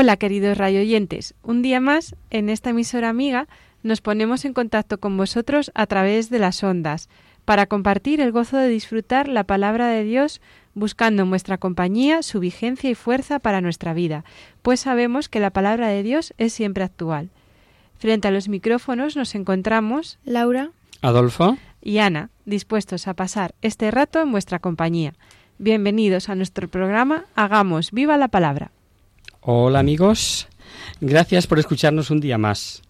Hola queridos radioyentes, un día más en esta emisora amiga nos ponemos en contacto con vosotros a través de las ondas para compartir el gozo de disfrutar la palabra de Dios buscando en vuestra compañía su vigencia y fuerza para nuestra vida, pues sabemos que la palabra de Dios es siempre actual. Frente a los micrófonos nos encontramos Laura, Adolfo, y Ana, dispuestos a pasar este rato en vuestra compañía. Bienvenidos a nuestro programa Hagamos viva la palabra. Hola amigos, gracias por escucharnos un día más.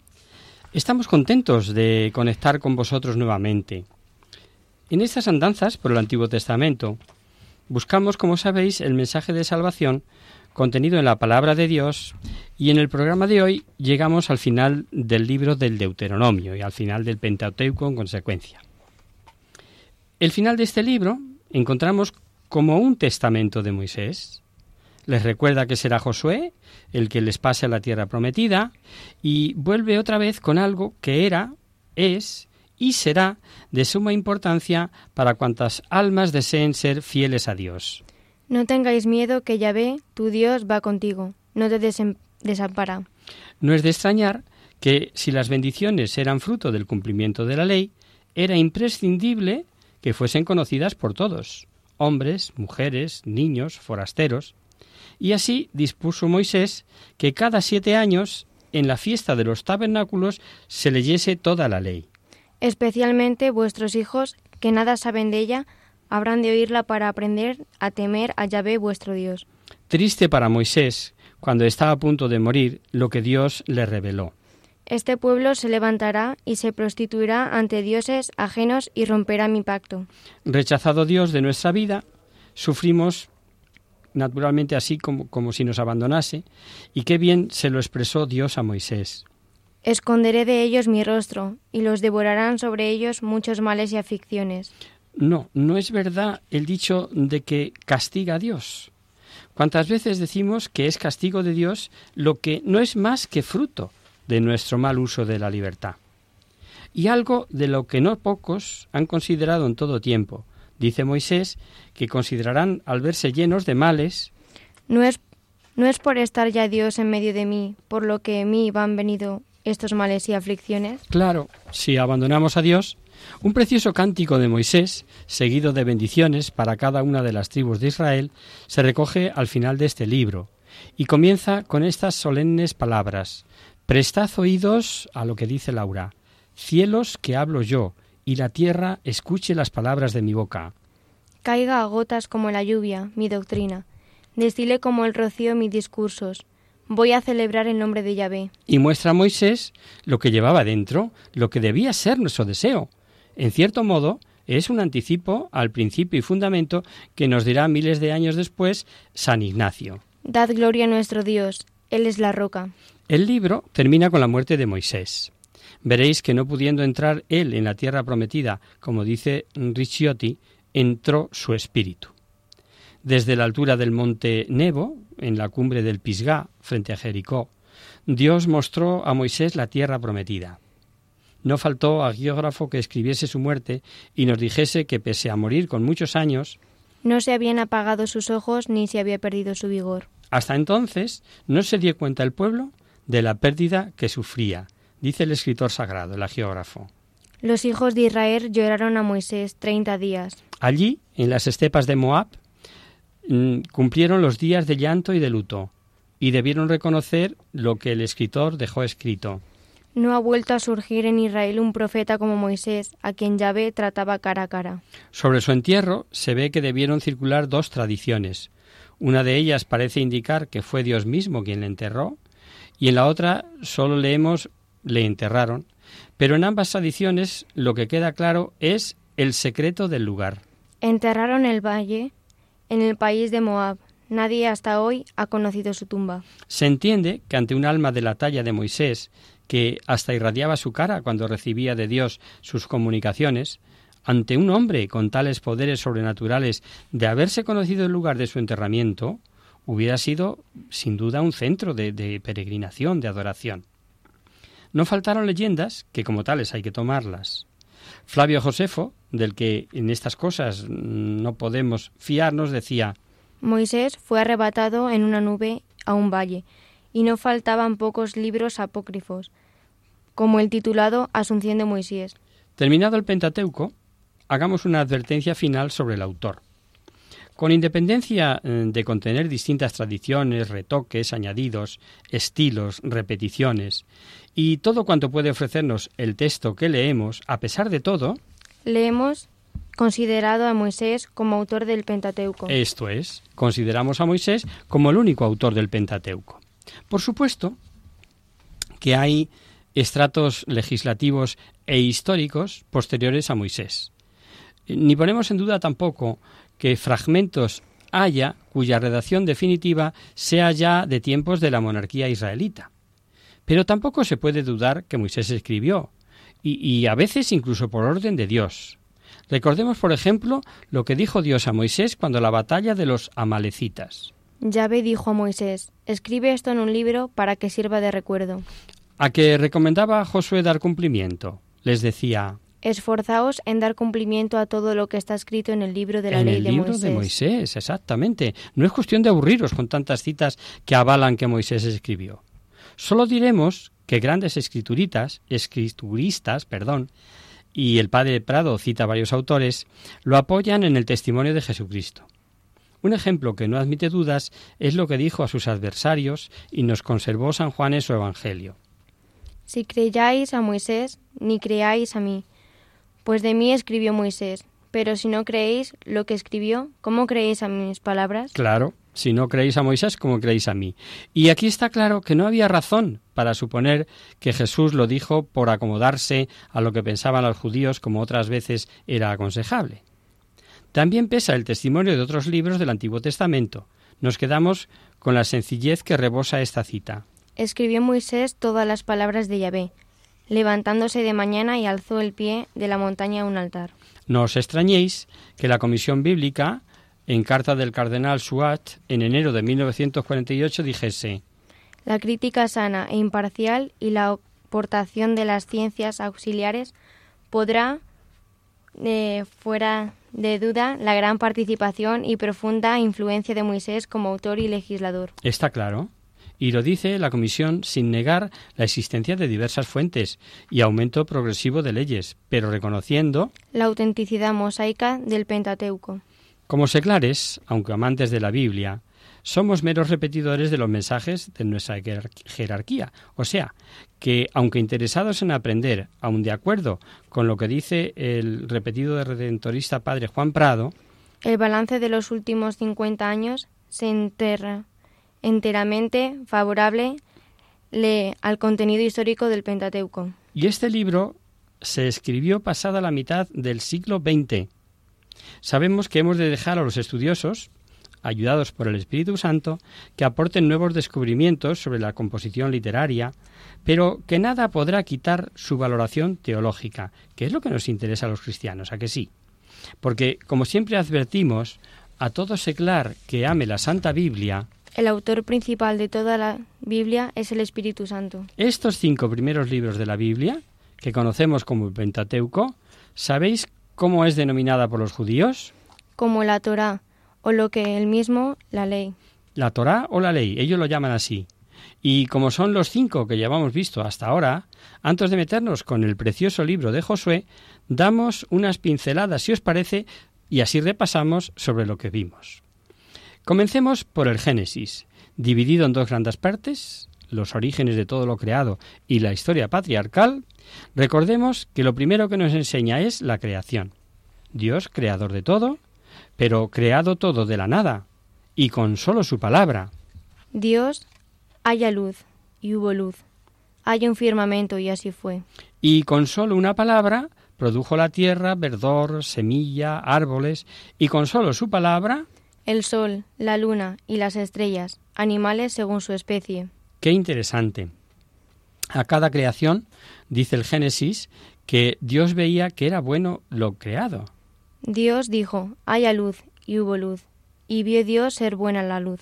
Estamos contentos de conectar con vosotros nuevamente. En estas andanzas por el Antiguo Testamento buscamos, como sabéis, el mensaje de salvación contenido en la palabra de Dios y en el programa de hoy llegamos al final del libro del Deuteronomio y al final del Pentateuco en consecuencia. El final de este libro encontramos como un testamento de Moisés. Les recuerda que será Josué el que les pase a la tierra prometida y vuelve otra vez con algo que era, es y será de suma importancia para cuantas almas deseen ser fieles a Dios. no tengáis miedo que Yahvé, tu Dios, va contigo, no te desampara. No es de extrañar que si las bendiciones eran fruto del cumplimiento de la ley, era imprescindible que fuesen conocidas por todos, hombres, mujeres, niños, forasteros. Y así dispuso Moisés que cada siete años, en la fiesta de los tabernáculos, se leyese toda la ley. Especialmente vuestros hijos, que nada saben de ella, habrán de oírla para aprender a temer a Yahvé vuestro Dios. Triste para Moisés, cuando estaba a punto de morir, lo que Dios le reveló. Este pueblo se levantará y se prostituirá ante dioses ajenos y romperá mi pacto. Rechazado Dios de nuestra vida, sufrimos naturalmente así como, como si nos abandonase, y qué bien se lo expresó Dios a Moisés. Esconderé de ellos mi rostro, y los devorarán sobre ellos muchos males y aflicciones. No, no es verdad el dicho de que castiga a Dios. ¿Cuántas veces decimos que es castigo de Dios lo que no es más que fruto de nuestro mal uso de la libertad? Y algo de lo que no pocos han considerado en todo tiempo. Dice Moisés que considerarán al verse llenos de males, No es, no es por estar ya Dios en medio de mí, por lo que en mí van venido estos males y aflicciones. Claro, si abandonamos a Dios, un precioso cántico de Moisés, seguido de bendiciones para cada una de las tribus de Israel, se recoge al final de este libro y comienza con estas solemnes palabras. Prestad oídos a lo que dice Laura. Cielos que hablo yo, y la tierra escuche las palabras de mi boca. Caiga a gotas como la lluvia, mi doctrina. Destile como el rocío mis discursos. Voy a celebrar el nombre de Yahvé. Y muestra a Moisés lo que llevaba dentro, lo que debía ser nuestro deseo. En cierto modo, es un anticipo al principio y fundamento que nos dirá miles de años después San Ignacio. Dad gloria a nuestro Dios. Él es la roca. El libro termina con la muerte de Moisés. Veréis que no pudiendo entrar él en la tierra prometida, como dice Ricciotti, entró su espíritu. Desde la altura del monte Nebo, en la cumbre del Pisgá, frente a Jericó, Dios mostró a Moisés la tierra prometida. No faltó a geógrafo que escribiese su muerte y nos dijese que pese a morir con muchos años, No se habían apagado sus ojos ni se había perdido su vigor. hasta entonces no se dio cuenta el pueblo de la pérdida que sufría, dice el escritor sagrado, el geógrafo. Los hijos de Israel lloraron a Moisés treinta días. Allí, en las estepas de Moab, mm, cumplieron los días de llanto y de luto. y debieron reconocer lo que el escritor dejó escrito. No ha vuelto a surgir en Israel un profeta como Moisés, a quien Yahvé trataba cara a cara. Sobre su entierro se ve que debieron circular dos tradiciones. Una de ellas parece indicar que fue Dios mismo quien le enterró, y en la otra solo leemos le enterraron, pero en ambas tradiciones lo que queda claro es el secreto del lugar. Enterraron el valle en el país de Moab. Nadie hasta hoy ha conocido su tumba. Se entiende que ante un alma de la talla de Moisés, que hasta irradiaba su cara cuando recibía de Dios sus comunicaciones, ante un hombre con tales poderes sobrenaturales de haberse conocido el lugar de su enterramiento, hubiera sido sin duda un centro de, de peregrinación, de adoración. No faltaron leyendas que como tales hay que tomarlas. Flavio Josefo, del que en estas cosas no podemos fiarnos, decía Moisés fue arrebatado en una nube a un valle, y no faltaban pocos libros apócrifos, como el titulado Asunción de Moisés. Terminado el Pentateuco, hagamos una advertencia final sobre el autor. Con independencia eh, de contener distintas tradiciones, retoques, añadidos, estilos, repeticiones y todo cuanto puede ofrecernos el texto que leemos, a pesar de todo, leemos considerado a Moisés como autor del Pentateuco. Esto es, consideramos a Moisés como el único autor del Pentateuco. Por supuesto que hay estratos legislativos e históricos posteriores a Moisés. Ni ponemos en duda tampoco que fragmentos haya cuya redacción definitiva sea ya de tiempos de la monarquía israelita. Pero tampoco se puede dudar que Moisés escribió, y, y, a veces incluso por orden de Dios. Recordemos, por ejemplo, lo que dijo Dios a Moisés cuando la batalla de los amalecitas. Yahvé dijo a Moisés, escribe esto en un libro para que sirva de recuerdo. A que recomendaba a Josué dar cumplimiento. Les decía, Esforzaos en dar cumplimiento a todo lo que está escrito en el libro de la en ley el de libro Moisés. de Moisés, exactamente. No es cuestión de aburriros con tantas citas que avalan que Moisés escribió. Solo diremos que grandes escrituritas, escrituristas, perdón, y el padre Prado cita varios autores, lo apoyan en el testimonio de Jesucristo. Un ejemplo que no admite dudas es lo que dijo a sus adversarios y nos conservó San Juan en su Evangelio. Si creyáis a Moisés, ni creáis a mí, pues de mí escribió Moisés. Pero si no creéis lo que escribió, ¿cómo creéis a mis palabras? Claro, si no creéis a Moisés, ¿cómo creéis a mí? Y aquí está claro que no había razón para suponer que Jesús lo dijo por acomodarse a lo que pensaban los judíos, como otras veces era aconsejable. También pesa el testimonio de otros libros del Antiguo Testamento. Nos quedamos con la sencillez que rebosa esta cita. Escribió Moisés todas las palabras de Yahvé, levantándose de mañana y alzó el pie de la montaña a un altar. No os extrañéis que la Comisión Bíblica, en carta del cardenal Suat, en enero de 1948, dijese La crítica sana e imparcial y la aportación de las ciencias auxiliares podrá, eh, fuera de duda, la gran participación y profunda influencia de Moisés como autor y legislador. Está claro. Y lo dice la Comisión sin negar la existencia de diversas fuentes y aumento progresivo de leyes, pero reconociendo La autenticidad mosaica del Pentateuco. Como seglares, aunque amantes de la Biblia, somos meros repetidores de los mensajes de nuestra jerar- jerarquía. O sea, que aunque interesados en aprender, aun de acuerdo con lo que dice el repetido de redentorista padre Juan Prado, El balance de los últimos 50 años se enterra enteramente favorable le- al contenido histórico del Pentateuco. y este libro se escribió pasada la mitad del siglo XX. Sabemos que hemos de dejar a los estudiosos, ayudados por el Espíritu Santo, que aporten nuevos descubrimientos sobre la composición literaria, pero que nada podrá quitar su valoración teológica, que es lo que nos interesa a los cristianos, ¿a que sí? Porque, como siempre advertimos, a todo seglar que ame la Santa Biblia, El autor principal de toda la Biblia es el Espíritu Santo. estos cinco primeros libros de la Biblia, que conocemos como el Pentateuco, ¿sabéis cómo es denominada por los judíos? como la Torá, o lo que él mismo, la ley. La Torá o la ley, ellos lo llaman así. Y como son los cinco que llevamos visto hasta ahora, antes de meternos con el precioso libro de Josué, damos unas pinceladas, si os parece, y así repasamos sobre lo que vimos. Comencemos por el Génesis. dividido en dos grandes partes, los orígenes de todo lo creado y la historia patriarcal, recordemos que lo primero que nos enseña es la creación. Dios, creador de todo, pero creado todo de la nada, y con solo su palabra. Dios, haya luz, y hubo luz. Haya un firmamento, y así fue. Y con solo una palabra produjo la tierra, verdor, semilla, árboles, y con solo su palabra... El sol, la luna y las estrellas, animales según su especie. Qué interesante. A cada creación, dice el Génesis, que Dios veía que era bueno lo creado. Dios dijo, haya luz, y hubo luz, y vio Dios ser buena la luz.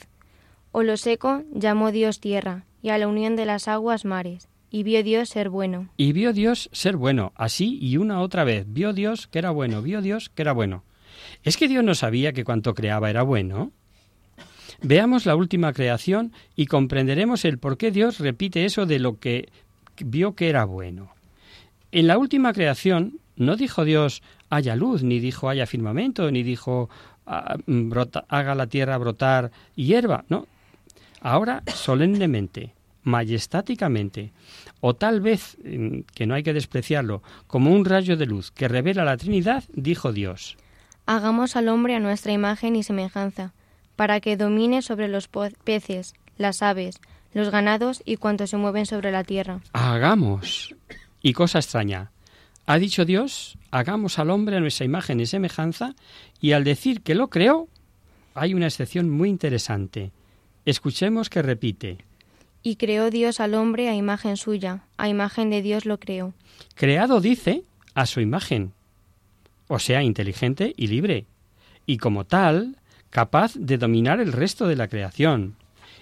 O lo seco llamó Dios tierra, y a la unión de las aguas mares, y vio Dios ser bueno. Y vio Dios ser bueno, así y una otra vez. Vio Dios que era bueno, vio Dios que era bueno. ¿Es que Dios no sabía que cuanto creaba era bueno? Veamos la última creación y comprenderemos el por qué Dios repite eso de lo que vio que era bueno. En la última creación no dijo Dios haya luz, ni dijo haya firmamento, ni dijo ah, haga la tierra brotar hierba, no. Ahora solemnemente, majestáticamente, o tal vez, mm, que no hay que despreciarlo, como un rayo de luz que revela la Trinidad, dijo Dios. Hagamos al hombre a nuestra imagen y semejanza, para que domine sobre los peces, las aves, los ganados y cuantos se mueven sobre la tierra. Hagamos. Y cosa extraña. Ha dicho Dios, hagamos al hombre a nuestra imagen y semejanza, y al decir que lo creó, hay una excepción muy interesante. Escuchemos que repite. Y creó Dios al hombre a imagen suya, a imagen de Dios lo creó. Creado dice a su imagen, o sea, inteligente y libre, y como tal, capaz de dominar el resto de la creación.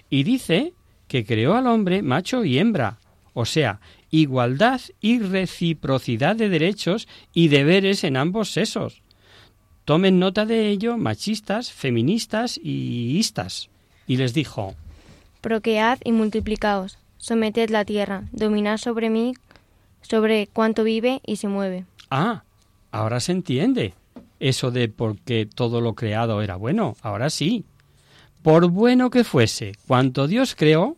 Y dice que creó al hombre macho y hembra, o sea, igualdad y reciprocidad de derechos y deberes en ambos sexos. Tomen nota de ello machistas, feministas y istas. Y les dijo, Proquead y multiplicaos, someted la tierra, dominad sobre mí, sobre cuanto vive y se mueve. Ah, ahora se entiende eso de porque todo lo creado era bueno, ahora sí. Por bueno que fuese cuanto Dios creó,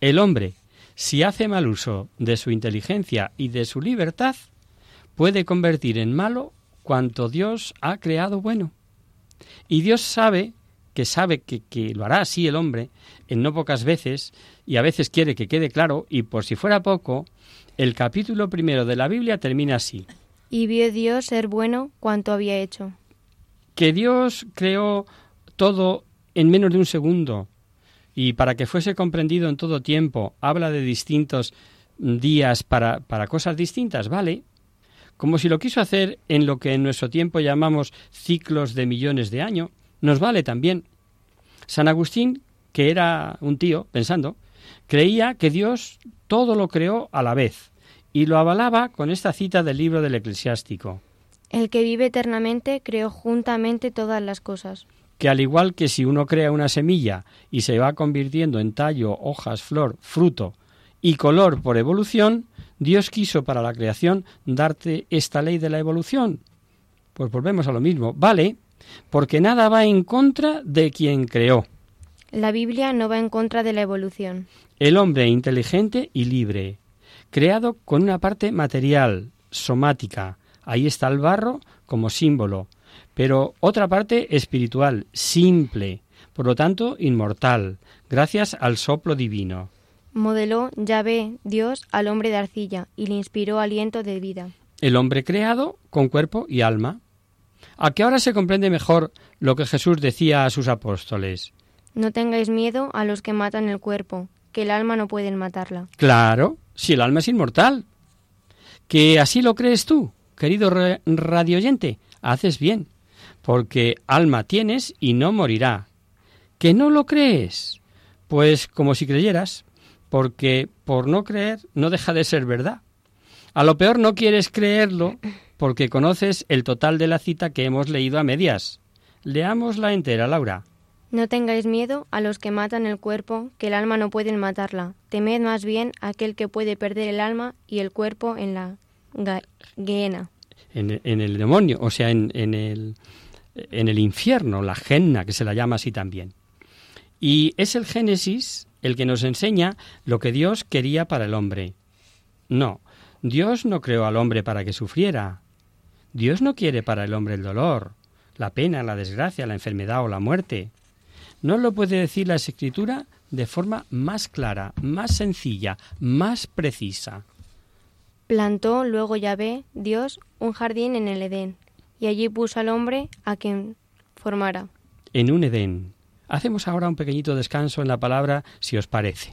el hombre, si hace mal uso de su inteligencia y de su libertad, puede convertir en malo cuanto Dios ha creado bueno. Y Dios sabe que sabe que, que, lo hará así el hombre en no pocas veces y a veces quiere que quede claro y por si fuera poco, el capítulo primero de la Biblia termina así. Y vio Dios ser bueno cuanto había hecho. Que Dios creó todo en menos de un segundo y para que fuese comprendido en todo tiempo, habla de distintos días para, para cosas distintas, ¿vale? Como si lo quiso hacer en lo que en nuestro tiempo llamamos ciclos de millones de años, nos vale también. San Agustín, que era un tío, pensando, creía que Dios todo lo creó a la vez, y lo avalaba con esta cita del libro del eclesiástico. El que vive eternamente creó juntamente todas las cosas. Que al igual que si uno crea una semilla y se va convirtiendo en tallo, hojas, flor, fruto y color por evolución, Dios quiso para la creación darte esta ley de la evolución. Pues volvemos a lo mismo. Vale, porque nada va en contra de quien creó. La Biblia no va en contra de la evolución. El hombre inteligente y libre, creado con una parte material, somática. Ahí está el barro como símbolo, pero otra parte espiritual, simple, por lo tanto inmortal, gracias al soplo divino. Modeló Yahvé, Dios, al hombre de arcilla y le inspiró aliento de vida. El hombre creado con cuerpo y alma. A que ahora se comprende mejor lo que Jesús decía a sus apóstoles. No tengáis miedo a los que matan el cuerpo, que el alma no pueden matarla. Claro, si el alma es inmortal. ¿Que así lo crees tú, querido radioyente? Haces bien, porque alma tienes y no morirá. ¿Que no lo crees? Pues como si creyeras, porque por no creer no deja de ser verdad. A lo peor no quieres creerlo porque conoces el total de la cita que hemos leído a medias. Leámosla entera, Laura. No tengáis miedo a los que matan el cuerpo, que el alma no pueden matarla. Temed más bien a aquel que puede perder el alma y el cuerpo en la gehenna. En, en, el demonio, o sea, en, en, el, en el infierno, la genna, que se la llama así también. Y es el Génesis el que nos enseña lo que Dios quería para el hombre. No, Dios no creó al hombre para que sufriera. Dios no quiere para el hombre el dolor, la pena, la desgracia, la enfermedad o la muerte. No lo puede decir la Escritura de forma más clara, más sencilla, más precisa. Plantó luego Yahvé, Dios, un jardín en el Edén, y allí puso al hombre a quien formara. En un Edén. Hacemos ahora un pequeñito descanso en la palabra, si os parece.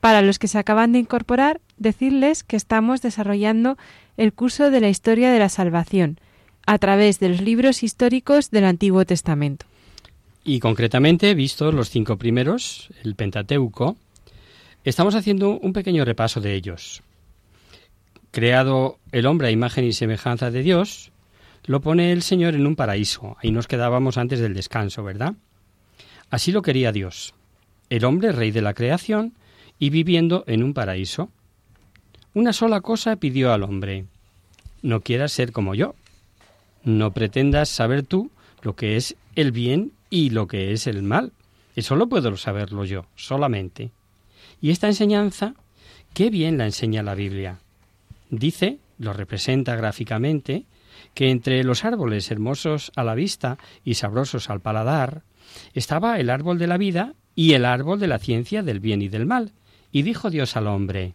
Para los que se acaban de incorporar, decirles que estamos desarrollando el curso de la historia de la salvación a través de los libros históricos del Antiguo Testamento. Y concretamente, vistos los cinco primeros, el Pentateuco, estamos haciendo un pequeño repaso de ellos. Creado el hombre a imagen y semejanza de Dios, lo pone el Señor en un paraíso. Ahí nos quedábamos antes del descanso, ¿verdad? Así lo quería Dios. El hombre, rey de la creación, y viviendo en un paraíso. Una sola cosa pidió al hombre. No quieras ser como yo. No pretendas saber tú lo que es el bien y lo que es el mal. Eso lo puedo saberlo yo, solamente. Y esta enseñanza, qué bien la enseña la Biblia. Dice, lo representa gráficamente, que entre los árboles hermosos a la vista y sabrosos al paladar, estaba el árbol de la vida y el árbol de la ciencia del bien y del mal. Y dijo Dios al hombre,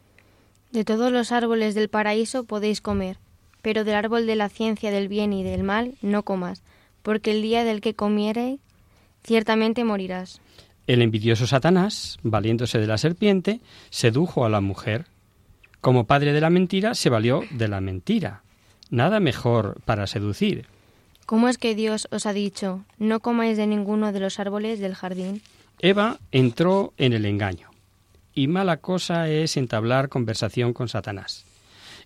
De todos los árboles del paraíso podéis comer, pero del árbol de la ciencia del bien y del mal no comas, porque el día del que comiereis ciertamente morirás. El envidioso Satanás, valiéndose de la serpiente, sedujo a la mujer. Como padre de la mentira, se valió de la mentira. Nada mejor para seducir. ¿Cómo es que Dios os ha dicho, no comáis de ninguno de los árboles del jardín? Eva entró en el engaño. Y mala cosa es entablar conversación con Satanás.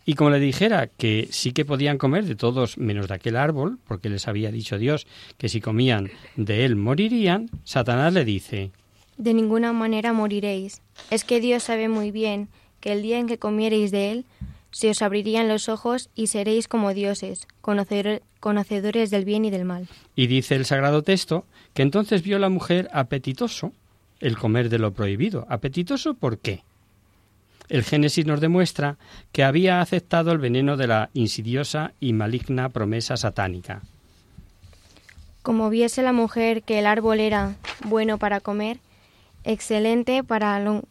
Y como le dijera que sí que podían comer de todos menos de aquel árbol, porque les había dicho Dios que si comían de él morirían, Satanás le dice, De ninguna manera moriréis. Es que Dios sabe muy bien que el día en que comiereis de él, se os abrirían los ojos y seréis como dioses, conocer- conocedores del bien y del mal. Y dice el sagrado texto que entonces vio la mujer apetitoso el comer de lo prohibido. ¿Apetitoso por qué? El Génesis nos demuestra que había aceptado el veneno de la insidiosa y maligna promesa satánica. Como viese la mujer que el árbol era bueno para comer, excelente para lo-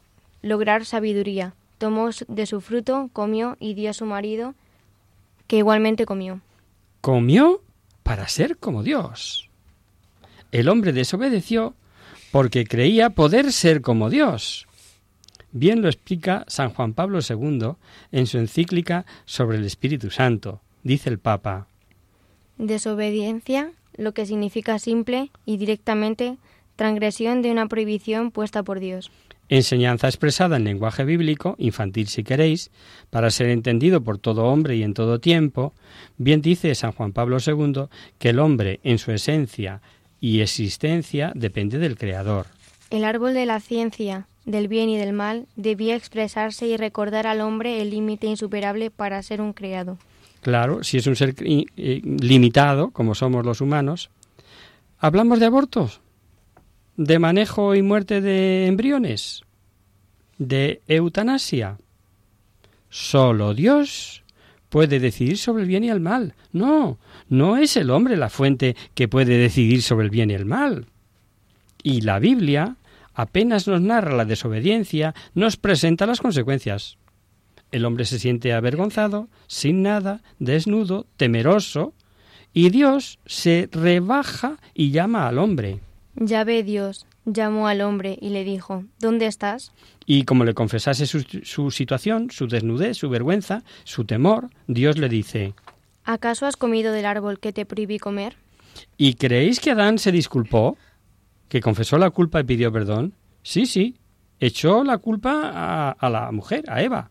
lograr sabiduría, tomó de su fruto, comió y dio a su marido, que igualmente comió. Comió para ser como Dios. El hombre desobedeció porque creía poder ser como Dios. Bien lo explica San Juan Pablo II en su encíclica sobre el Espíritu Santo. Dice el Papa, Desobediencia, lo que significa simple y directamente transgresión de una prohibición puesta por Dios. enseñanza expresada en lenguaje bíblico, infantil si queréis, para ser entendido por todo hombre y en todo tiempo, bien dice San Juan Pablo II que el hombre en su esencia y existencia depende del Creador. El árbol de la ciencia, del bien y del mal, debía expresarse y recordar al hombre el límite insuperable para ser un creado. Claro, si es un ser eh, limitado, como somos los humanos, ¿hablamos de abortos? ¿De manejo y muerte de embriones? ¿De eutanasia? Solo Dios puede decidir sobre el bien y el mal. No, no es el hombre la fuente que puede decidir sobre el bien y el mal. Y la Biblia apenas nos narra la desobediencia, nos presenta las consecuencias. El hombre se siente avergonzado, sin nada, desnudo, temeroso, y Dios se rebaja y llama al hombre. Ya ve Dios, llamó al hombre y le dijo, ¿Dónde estás? Y como le confesase su, su situación, su desnudez, su vergüenza, su temor, Dios le dice, ¿Acaso has comido del árbol que te prohibí comer? ¿Y creéis que Adán se disculpó? ¿Que confesó la culpa y pidió perdón? Sí, sí, echó la culpa a, a la mujer, a Eva.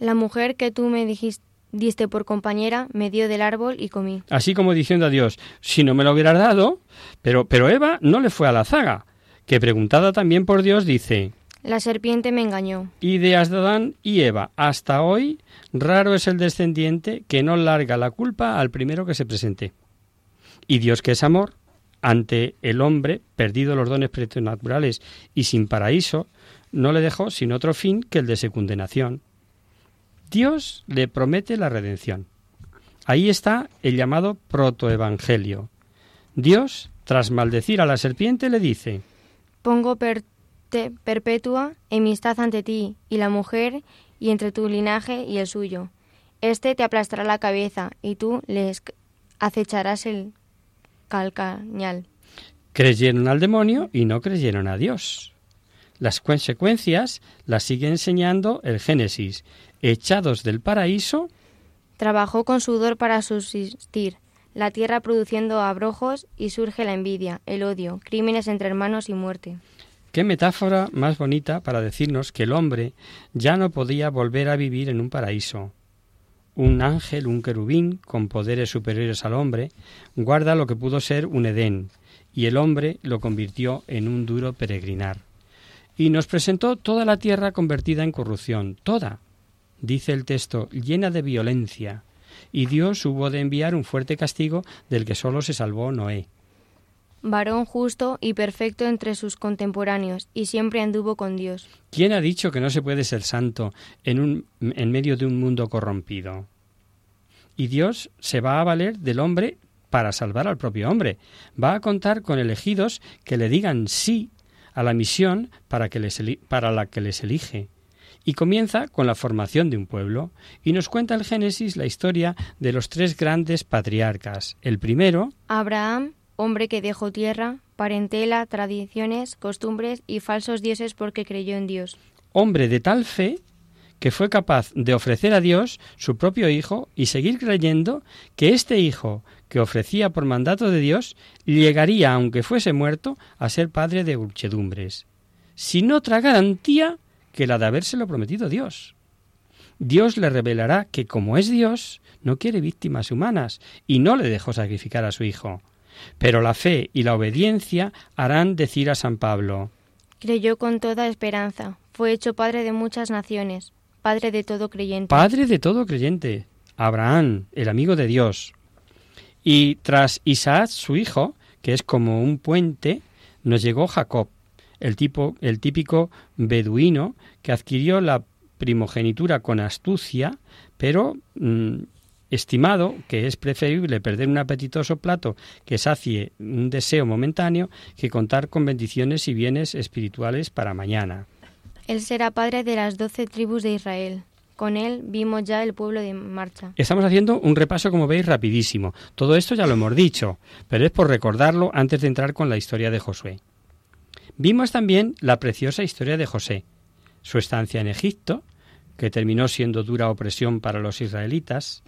La mujer que tú me dijiste, diste por compañera me dio del árbol y comí. Así como diciendo a Dios, si no me lo hubieras dado, pero, pero Eva no le fue a la zaga, que preguntada también por Dios dice, La serpiente me engañó. ideas de Adán y Eva. Hasta hoy, raro es el descendiente que no larga la culpa al primero que se presente. Y Dios, que es amor, ante el hombre, perdido los dones preternaturales y sin paraíso, no le dejó sin otro fin que el de su condenación. Dios le promete la redención. Ahí está el llamado protoevangelio. Dios, tras maldecir a la serpiente, le dice, Pongo per- perpetua enemistad ante ti y la mujer y entre tu linaje y el suyo. Este te aplastará la cabeza y tú le esc- acecharás el calcañal. Creyeron al demonio y no creyeron a Dios. Las consecuencias las sigue enseñando el Génesis. Echados del paraíso, Trabajó con sudor para subsistir, la tierra produciendo abrojos y surge la envidia, el odio, crímenes entre hermanos y muerte. qué metáfora más bonita para decirnos que el hombre ya no podía volver a vivir en un paraíso. un ángel, un querubín, con poderes superiores al hombre, guarda lo que pudo ser un Edén, y el hombre lo convirtió en un duro peregrinar. Y nos presentó toda la tierra convertida en corrupción, toda, dice el texto, llena de violencia, y Dios hubo de enviar un fuerte castigo del que sólo se salvó Noé. Varón justo y perfecto entre sus contemporáneos, y siempre anduvo con Dios. ¿Quién ha dicho que no se puede ser santo en, un, en medio de un mundo corrompido? Y Dios se va a valer del hombre para salvar al propio hombre. Va a contar con elegidos que le digan sí a la misión para, que les, para la que les elige y comienza con la formación de un pueblo y nos cuenta el Génesis la historia de los tres grandes patriarcas. El primero, Abraham, hombre que dejó tierra, parentela, tradiciones, costumbres y falsos dioses porque creyó en Dios. Hombre de tal fe que fue capaz de ofrecer a Dios su propio Hijo y seguir creyendo que este Hijo que ofrecía por mandato de Dios llegaría, aunque fuese muerto, a ser padre de muchedumbres, sin otra garantía que la de habérselo prometido Dios. Dios le revelará que como es Dios, no quiere víctimas humanas y no le dejó sacrificar a su Hijo. Pero la fe y la obediencia harán decir a San Pablo Creyó con toda esperanza, fue hecho padre de muchas naciones, padre de todo creyente. Padre de todo creyente, Abraham, el amigo de Dios. Y tras Isaac, su hijo, que es como un puente, nos llegó Jacob, el, tipo, el típico beduino que adquirió la primogenitura con astucia, pero mm, estimado que es preferible perder un apetitoso plato que sacie un deseo momentáneo que contar con bendiciones y bienes espirituales para mañana. Él será padre de las doce tribus de Israel. Con él vimos ya el pueblo de marcha. Estamos haciendo un repaso, como veis, rapidísimo. Todo esto ya lo hemos dicho, pero es por recordarlo antes de entrar con la historia de Josué. Vimos también la preciosa historia de José, su estancia en Egipto, que terminó siendo dura opresión para los israelitas,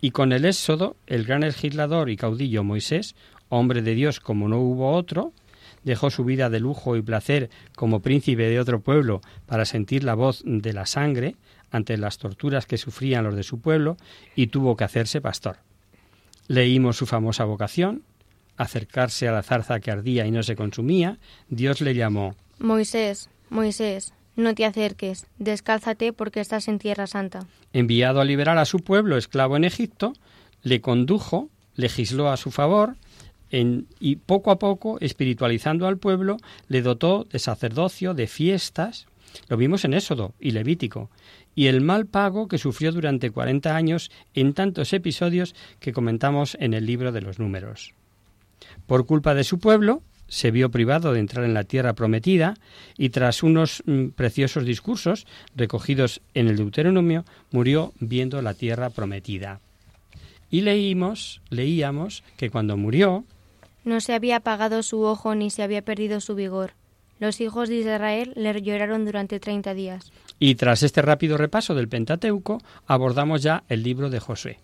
y con el éxodo, el gran legislador y caudillo Moisés, hombre de Dios como no hubo otro, dejó su vida de lujo y placer como príncipe de otro pueblo para sentir la voz de la sangre ante las torturas que sufrían los de su pueblo y tuvo que hacerse pastor. Leímos su famosa vocación, acercarse a la zarza que ardía y no se consumía, Dios le llamó Moisés, Moisés, no te acerques, descálzate porque estás en tierra santa. Enviado a liberar a su pueblo esclavo en Egipto, le condujo, legisló a su favor, y poco a poco, espiritualizando al pueblo, le dotó de sacerdocio, de fiestas, lo vimos en Éxodo y Levítico, y el mal pago que sufrió durante cuarenta años en tantos episodios que comentamos en el libro de los números. Por culpa de su pueblo, se vio privado de entrar en la tierra prometida y tras unos mm, preciosos discursos recogidos en el Deuteronomio, murió viendo la tierra prometida. Y leímos, leíamos que cuando murió, no se había apagado su ojo ni se había perdido su vigor. Los hijos de Israel le lloraron durante treinta días. Y tras este rápido repaso del Pentateuco, abordamos ya el libro de Josué.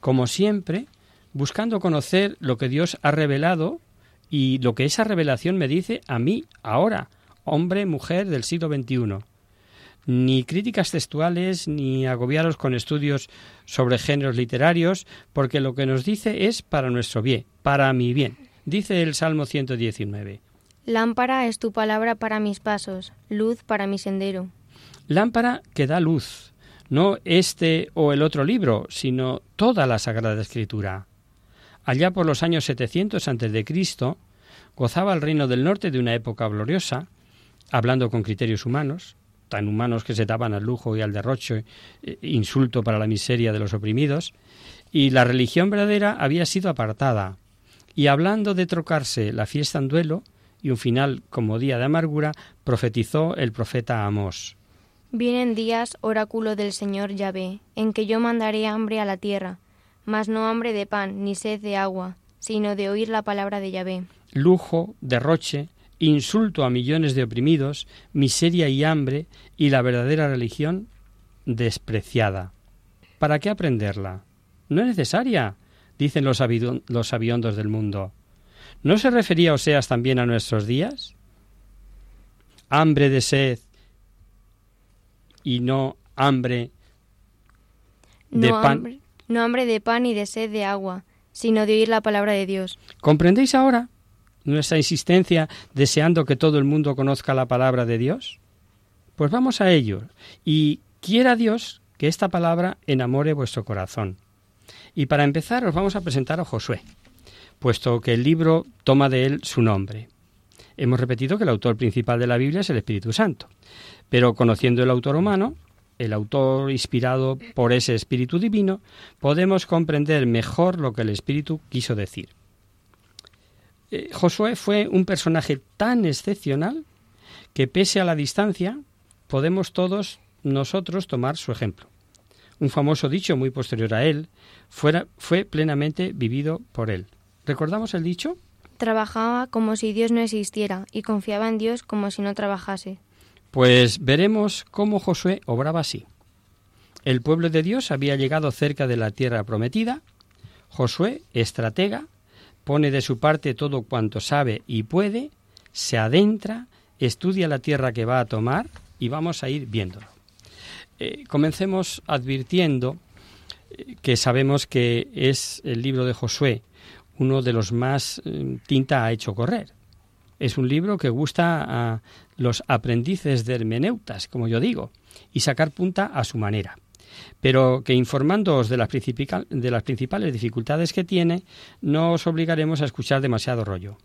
Como siempre, buscando conocer lo que Dios ha revelado y lo que esa revelación me dice a mí ahora, hombre, mujer del siglo XXI. Ni críticas textuales, ni agobiaros con estudios sobre géneros literarios, porque lo que nos dice es para nuestro bien, para mi bien. Dice el Salmo 119. Lámpara es tu palabra para mis pasos, luz para mi sendero. Lámpara que da luz, no este o el otro libro, sino toda la Sagrada Escritura. Allá por los años 700 a.C., gozaba el reino del norte de una época gloriosa, hablando con criterios humanos, tan humanos que se daban al lujo y al derroche, eh, insulto para la miseria de los oprimidos, y la religión verdadera había sido apartada, y hablando de trocarse la fiesta en duelo y un final como día de amargura, profetizó el profeta Amós. Vienen días, oráculo del Señor Yahvé, en que yo mandaré hambre a la tierra, mas no hambre de pan ni sed de agua, sino de oír la palabra de Yahvé. Lujo, derroche, insulto a millones de oprimidos, miseria y hambre, y la verdadera religión despreciada. ¿Para qué aprenderla? No es necesaria, dicen los, los sabiondos del mundo. ¿No se refería Oseas también a nuestros días? Hambre de sed y no hambre de no, pan. hambre, no hambre de pan ni de sed de agua, sino de oír la palabra de Dios. ¿Comprendéis ahora nuestra insistencia deseando que todo el mundo conozca la palabra de Dios? Pues vamos a ello. Y quiera Dios que esta palabra enamore vuestro corazón. Y para empezar os vamos a presentar a Josué, puesto que el libro toma de él su nombre. Hemos repetido que el autor principal de la Biblia es el Espíritu Santo, pero conociendo el autor humano, el autor inspirado por ese Espíritu Divino, podemos comprender mejor lo que el Espíritu quiso decir. Eh, Josué fue un personaje tan excepcional que pese a la distancia podemos todos nosotros tomar su ejemplo. Un famoso dicho muy posterior a él fue plenamente vivido por él. ¿Recordamos el dicho? Trabajaba como si Dios no existiera y confiaba en Dios como si no trabajase. Pues veremos cómo Josué obraba así. El pueblo de Dios había llegado cerca de la tierra prometida. Josué, estratega, pone de su parte todo cuanto sabe y puede, se adentra, estudia la tierra que va a tomar y vamos a ir viéndolo. Eh, comencemos advirtiendo eh, que sabemos que es el libro de Josué uno de los más eh, tinta ha hecho correr. Es un libro que gusta a los aprendices de hermeneutas, como yo digo, y sacar punta a su manera. Pero que informándoos de las, de las principales dificultades que tiene, no os obligaremos a escuchar demasiado rollo.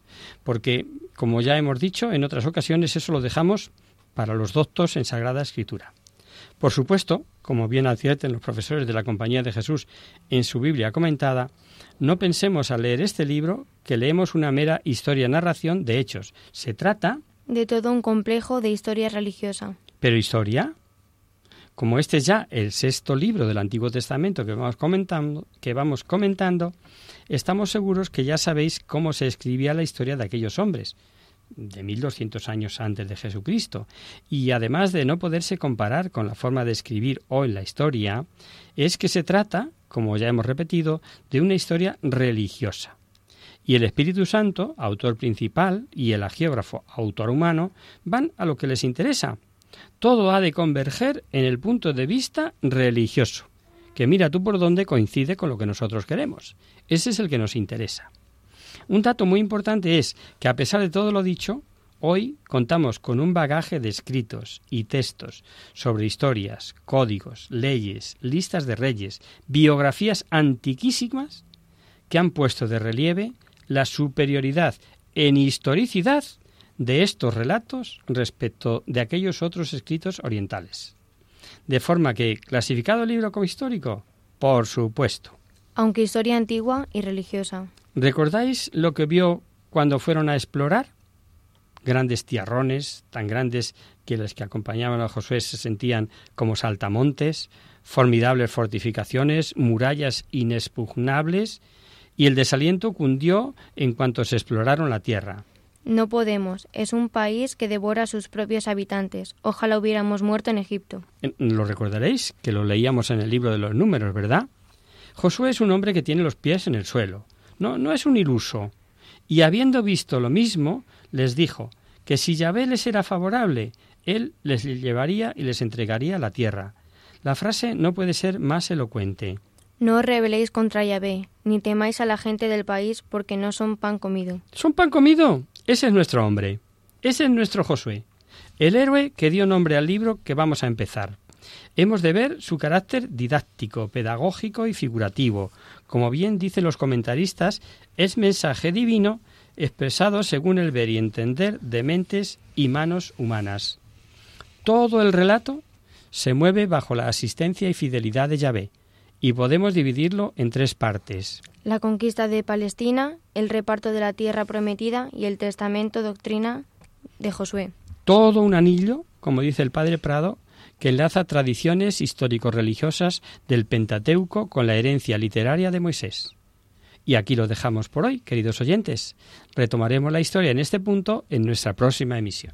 Porque, como ya hemos dicho en otras ocasiones, eso lo dejamos para los doctos en Sagrada Escritura. Por supuesto, como bien advierten los profesores de la Compañía de Jesús en su Biblia comentada, no pensemos al leer este libro que leemos una mera historia-narración de hechos. Se trata... De todo un complejo de historia religiosa. ¿Pero historia? Como este es ya el sexto libro del Antiguo Testamento que vamos comentando, que vamos comentando, estamos seguros que ya sabéis cómo se escribía la historia de aquellos hombres, de 1200 años antes de Jesucristo, y además de no poderse comparar con la forma de escribir hoy la historia, es que se trata, como ya hemos repetido, de una historia religiosa. Y el Espíritu Santo, autor principal, y el agiógrafo, autor humano, van a lo que les interesa. Todo ha de converger en el punto de vista religioso, que mira tú por dónde coincide con lo que nosotros queremos. Ese es el que nos interesa. Un dato muy importante es que a pesar de todo lo dicho, hoy contamos con un bagaje de escritos y textos sobre historias, códigos, leyes, listas de reyes, biografías antiquísimas que han puesto de relieve la superioridad en historicidad de estos relatos respecto de aquellos otros escritos orientales. De forma que, ¿clasificado el libro como histórico? Por supuesto. Aunque historia antigua y religiosa. ¿Recordáis lo que vio cuando fueron a explorar? Grandes tierrones, tan grandes que los que acompañaban a Josué se sentían como saltamontes, formidables fortificaciones, murallas inexpugnables, y el desaliento cundió en cuanto se exploraron la tierra. No podemos, es un país que devora a sus propios habitantes. Ojalá hubiéramos muerto en Egipto. Lo recordaréis, que lo leíamos en el libro de los números, ¿verdad? Josué es un hombre que tiene los pies en el suelo. No, no es un iluso. Y habiendo visto lo mismo, les dijo que si Yahvé les era favorable, él les llevaría y les entregaría la tierra. La frase no puede ser más elocuente. No rebeléis contra Yahvé, ni temáis a la gente del país, porque no son pan comido. ¿Son pan comido? Ese es nuestro hombre. Ese es nuestro Josué. El héroe que dio nombre al libro que vamos a empezar. Hemos de ver su carácter didáctico, pedagógico y figurativo. Como bien dicen los comentaristas, es mensaje divino expresado según el ver y entender de mentes y manos humanas. Todo el relato se mueve bajo la asistencia y fidelidad de Yahvé, y podemos dividirlo en tres partes. La conquista de Palestina, el reparto de la tierra prometida y el testamento doctrina de Josué. Todo un anillo, como dice el padre Prado, que enlaza tradiciones histórico-religiosas del Pentateuco con la herencia literaria de Moisés. Y aquí lo dejamos por hoy, queridos oyentes. Retomaremos la historia en este punto en nuestra próxima emisión.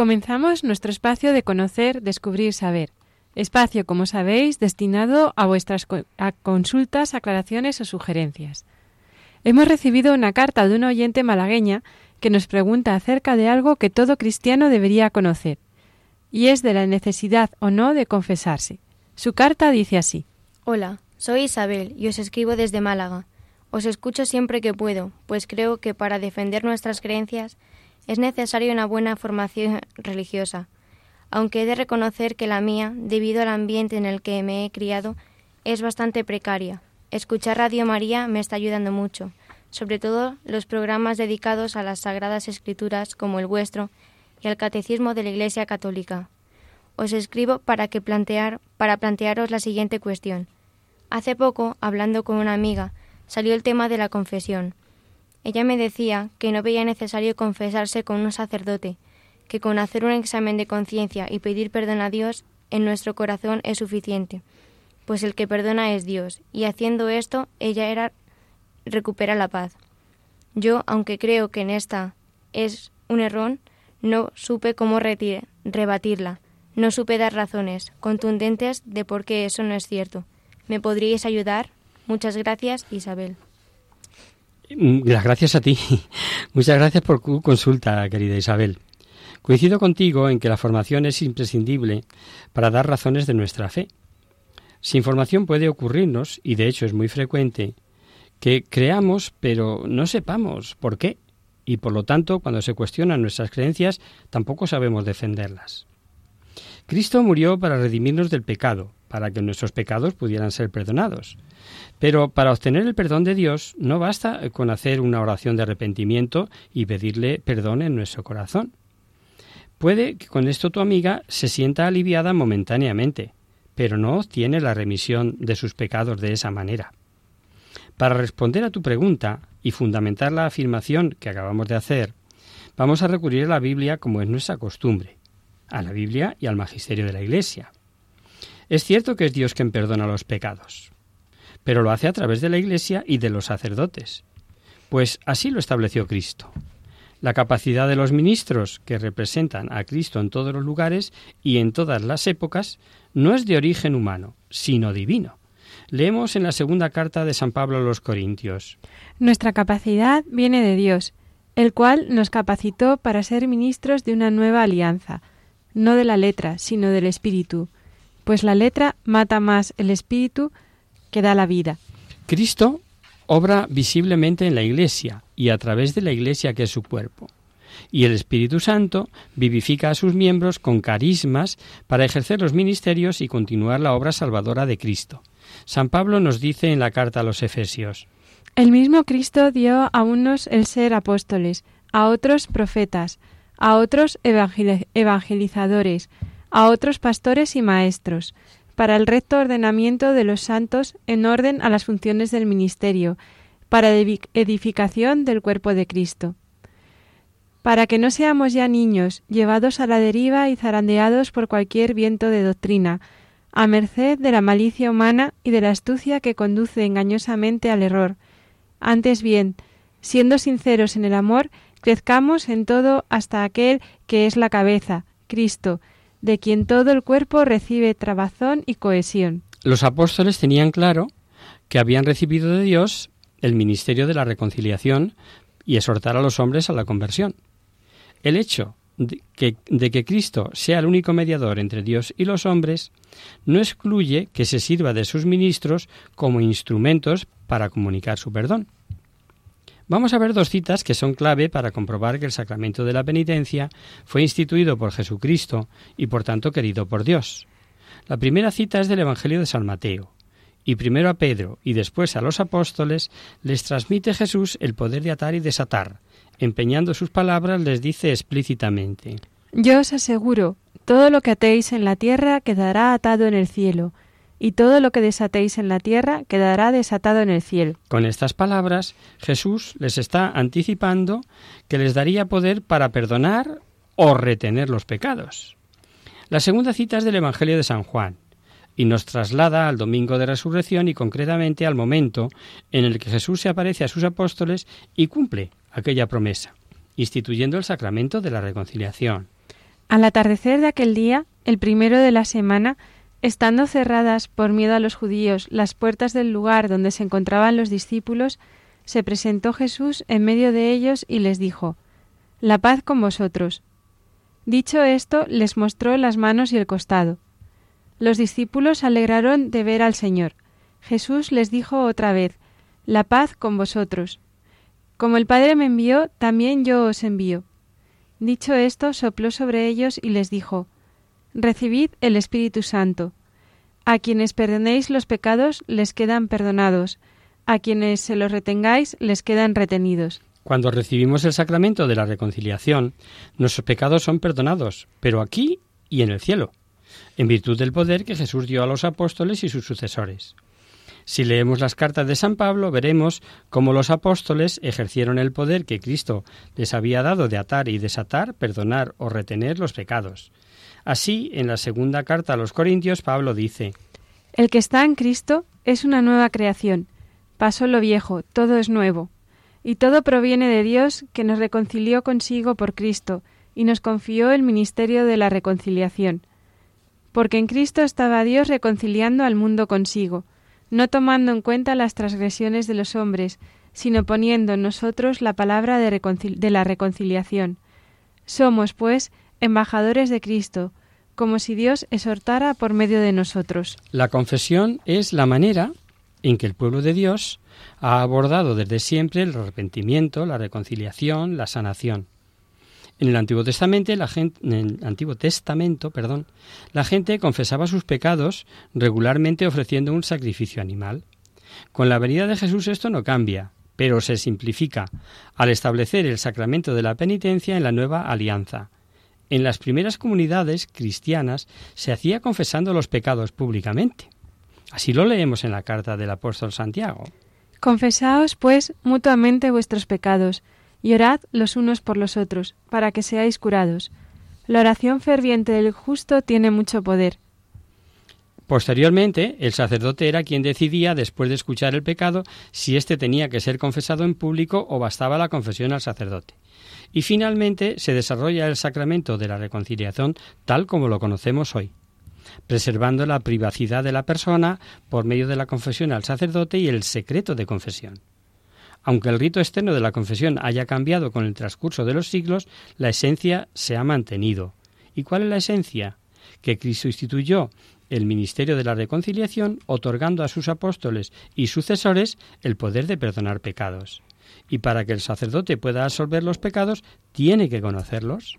Comenzamos nuestro espacio de conocer, descubrir, saber. Espacio, como sabéis, destinado a vuestras consultas, aclaraciones o sugerencias. Hemos recibido una carta de una oyente malagueña que nos pregunta acerca de algo que todo cristiano debería conocer, y es de la necesidad o no de confesarse. Su carta dice así. Hola, soy Isabel y os escribo desde Málaga. Os escucho siempre que puedo, pues creo que para defender nuestras creencias es necesaria una buena formación religiosa, aunque he de reconocer que la mía, debido al ambiente en el que me he criado, es bastante precaria. Escuchar Radio María me está ayudando mucho, sobre todo los programas dedicados a las Sagradas Escrituras como el vuestro y al Catecismo de la Iglesia Católica. Os escribo para que plantear para plantearos la siguiente cuestión. Hace poco, hablando con una amiga, salió el tema de la confesión. Ella me decía que no veía necesario confesarse con un sacerdote, que con hacer un examen de conciencia y pedir perdón a Dios en nuestro corazón es suficiente, pues el que perdona es Dios, y haciendo esto ella era recupera la paz. Yo, aunque creo que en esta es un error, no supe cómo rebatirla, no supe dar razones contundentes de por qué eso no es cierto. ¿Me podríais ayudar? Muchas gracias, Isabel. Mm, las gracias a ti. Muchas gracias por tu consulta, querida Isabel. Coincido contigo en que la formación es imprescindible para dar razones de nuestra fe. Sin formación puede ocurrirnos, y de hecho es muy frecuente, que creamos pero no sepamos por qué, y por lo tanto cuando se cuestionan nuestras creencias tampoco sabemos defenderlas. Cristo murió para redimirnos del pecado, para que nuestros pecados pudieran ser perdonados. Pero para obtener el perdón de Dios no basta con hacer una oración de arrepentimiento y pedirle perdón en nuestro corazón. Puede que con esto tu amiga se sienta aliviada momentáneamente, pero no obtiene la remisión de sus pecados de esa manera. Para responder a tu pregunta y fundamentar la afirmación que acabamos de hacer, vamos a recurrir a la Biblia como es nuestra costumbre, a la Biblia y al magisterio de la Iglesia. Es cierto que es Dios quien perdona los pecados, pero lo hace a través de la Iglesia y de los sacerdotes, pues así lo estableció Cristo. La capacidad de los ministros, que representan a Cristo en todos los lugares y en todas las épocas, no es de origen humano, sino divino. Leemos en la segunda carta de San Pablo a los Corintios. Nuestra capacidad viene de Dios, el cual nos capacitó para ser ministros de una nueva alianza, no de la letra, sino del Espíritu, pues la letra mata más el Espíritu que da la vida. Cristo obra visiblemente en la Iglesia y a través de la Iglesia que es su cuerpo. Y el Espíritu Santo vivifica a sus miembros con carismas para ejercer los ministerios y continuar la obra salvadora de Cristo. San Pablo nos dice en la carta a los Efesios. El mismo Cristo dio a unos el ser apóstoles, a otros profetas, a otros evangelizadores, a otros pastores y maestros, para el recto ordenamiento de los santos en orden a las funciones del ministerio, para edificación del cuerpo de Cristo. Para que no seamos ya niños, llevados a la deriva y zarandeados por cualquier viento de doctrina, a merced de la malicia humana y de la astucia que conduce engañosamente al error. Antes bien, siendo sinceros en el amor, crezcamos en todo hasta aquel que es la cabeza, Cristo, de quien todo el cuerpo recibe trabazón y cohesión. Los apóstoles tenían claro que habían recibido de Dios el ministerio de la reconciliación y exhortar a los hombres a la conversión. El hecho de que, Cristo sea el único mediador entre Dios y los hombres no excluye que se sirva de sus ministros como instrumentos para comunicar su perdón. Vamos a ver dos citas que son clave para comprobar que el sacramento de la penitencia fue instituido por Jesucristo y por tanto querido por Dios. La primera cita es del Evangelio de San Mateo, y primero a Pedro y después a los apóstoles les transmite Jesús el poder de atar y desatar, empeñando sus palabras, les dice explícitamente Yo os aseguro, todo lo que atéis en la tierra quedará atado en el cielo, y todo lo que desatéis en la tierra quedará desatado en el cielo. Con estas palabras, Jesús les está anticipando que les daría poder para perdonar o retener los pecados. La segunda cita es del Evangelio de San Juan y nos traslada al domingo de resurrección y concretamente al momento en el que Jesús se aparece a sus apóstoles y cumple aquella promesa, instituyendo el sacramento de la reconciliación. Al atardecer de aquel día, el primero de la semana, estando cerradas por miedo a los judíos las puertas del lugar donde se encontraban los discípulos, se presentó Jesús en medio de ellos y les dijo, La paz con vosotros. Dicho esto, les mostró las manos y el costado. Los discípulos se alegraron de ver al Señor. Jesús les dijo otra vez, La paz con vosotros. Como el Padre me envió, también yo os envío. Dicho esto, sopló sobre ellos y les dijo, Recibid el Espíritu Santo. A quienes perdonéis los pecados les quedan perdonados, a quienes se los retengáis les quedan retenidos. Cuando recibimos el sacramento de la reconciliación, nuestros pecados son perdonados, pero aquí y en el cielo en virtud del poder que Jesús dio a los apóstoles y sus sucesores. Si leemos las cartas de San Pablo, veremos cómo los apóstoles ejercieron el poder que Cristo les había dado de atar y desatar, perdonar o retener los pecados. Así, en la segunda carta a los Corintios, Pablo dice El que está en Cristo es una nueva creación. Pasó lo viejo, todo es nuevo. Y todo proviene de Dios que nos reconcilió consigo por Cristo y nos confió el ministerio de la reconciliación porque en Cristo estaba Dios reconciliando al mundo consigo, no tomando en cuenta las transgresiones de los hombres, sino poniendo en nosotros la palabra de, de, la reconciliación. Somos, pues, embajadores de Cristo, como si Dios exhortara por medio de nosotros. La confesión es la manera en que el pueblo de Dios ha abordado desde siempre el arrepentimiento, la reconciliación, la sanación. En el Antiguo Testamento, la gente, en el Antiguo Testamento, perdón, la gente confesaba sus pecados regularmente ofreciendo un sacrificio animal. Con la venida de Jesús esto no cambia, pero se simplifica al establecer el sacramento de la penitencia en la nueva alianza. En las primeras comunidades cristianas se hacía confesando los pecados públicamente. Así lo leemos en la carta del apóstol Santiago. Confesaos, pues, mutuamente vuestros pecados y orad los unos por los otros, para que seáis curados. La oración ferviente del justo tiene mucho poder. Posteriormente, el sacerdote era quien decidía, después de escuchar el pecado, si éste tenía que ser confesado en público o bastaba la confesión al sacerdote. Y finalmente se desarrolla el sacramento de la reconciliación tal como lo conocemos hoy, preservando la privacidad de la persona por medio de la confesión al sacerdote y el secreto de confesión. Aunque el rito externo de la confesión haya cambiado con el transcurso de los siglos, la esencia se ha mantenido. ¿Y cuál es la esencia? Que Cristo instituyó el ministerio de la reconciliación, otorgando a sus apóstoles y sucesores el poder de perdonar pecados. Y para que el sacerdote pueda absolver los pecados, tiene que conocerlos.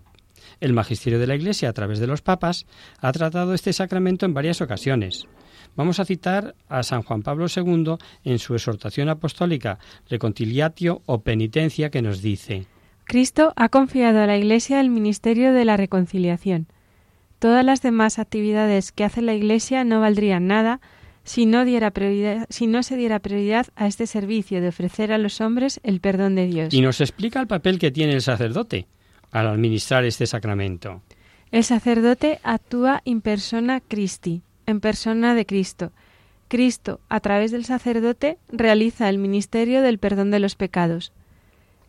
El magisterio de la Iglesia, a través de los papas, ha tratado este sacramento en varias ocasiones. Vamos a citar a San Juan Pablo II en su exhortación apostólica Reconciliatio o Penitencia que nos dice Cristo ha confiado a la Iglesia el ministerio de la reconciliación. Todas las demás actividades que hace la Iglesia no valdrían nada si no, diera si no se diera prioridad a este servicio de ofrecer a los hombres el perdón de Dios. Y nos explica el papel que tiene el sacerdote al administrar este sacramento. El sacerdote actúa in persona Christi, en persona de Cristo. Cristo, a través del sacerdote, realiza el ministerio del perdón de los pecados.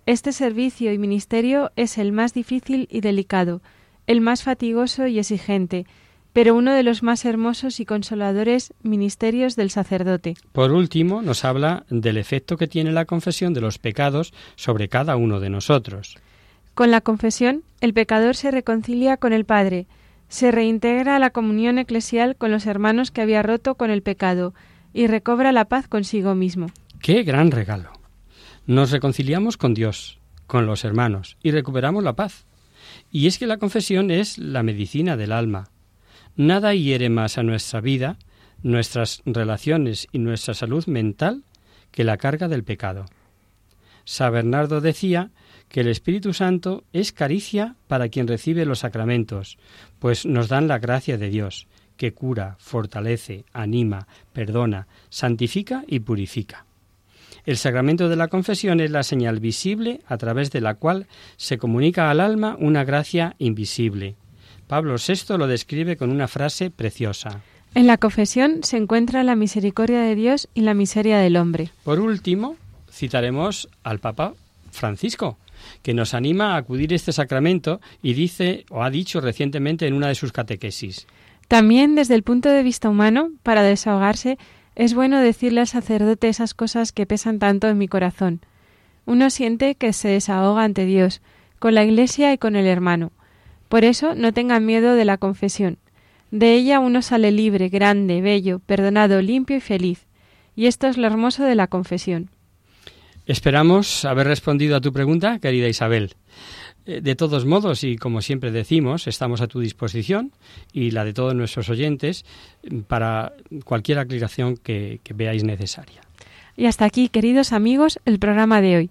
Este servicio y ministerio es el más difícil y delicado, el más fatigoso y exigente, pero uno de los más hermosos y consoladores ministerios del sacerdote. Por último, nos habla del efecto que tiene la confesión de los pecados sobre cada uno de nosotros. Con la confesión, el pecador se reconcilia con el Padre, se reintegra a la comunión eclesial con los hermanos que había roto con el pecado y recobra la paz consigo mismo. ¡Qué gran regalo! Nos reconciliamos con Dios, con los hermanos, y recuperamos la paz. Y es que la confesión es la medicina del alma. Nada hiere más a nuestra vida, nuestras relaciones y nuestra salud mental que la carga del pecado. San Bernardo decía que el Espíritu Santo es caricia para quien recibe los sacramentos, pues nos dan la gracia de Dios, que cura, fortalece, anima, perdona, santifica y purifica. El sacramento de la confesión es la señal visible a través de la cual se comunica al alma una gracia invisible. Pablo VI lo describe con una frase preciosa. En la confesión se encuentra la misericordia de Dios y la miseria del hombre. Por último, citaremos al Papa Francisco, que nos anima a acudir a este sacramento y dice o ha dicho recientemente en una de sus catequesis. También desde el punto de vista humano, para desahogarse, es bueno decirle al sacerdote esas cosas que pesan tanto en mi corazón. Uno siente que se desahoga ante Dios, con la Iglesia y con el hermano. Por eso no tengan miedo de la confesión. De ella uno sale libre, grande, bello, perdonado, limpio y feliz. Y esto es lo hermoso de la confesión. Esperamos haber respondido a tu pregunta, querida Isabel. Eh, de todos modos, y como siempre decimos, estamos a tu disposición y la de todos nuestros oyentes para cualquier aclaración que, que veáis necesaria. Y hasta aquí, queridos amigos, el programa de hoy.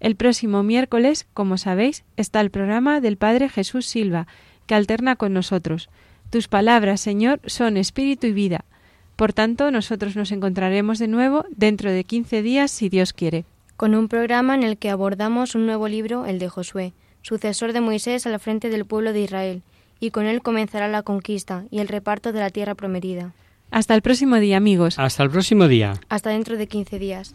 El próximo miércoles, como sabéis, está el programa del Padre Jesús Silva, que alterna con nosotros. Tus palabras, Señor, son espíritu y vida. Por tanto, nosotros nos encontraremos de nuevo dentro de 15 días, si Dios quiere con un programa en el que abordamos un nuevo libro, el de Josué, sucesor de Moisés al frente del pueblo de Israel, y con él comenzará la conquista y el reparto de la tierra prometida. Hasta el próximo día, amigos. Hasta el próximo día. Hasta dentro de 15 días.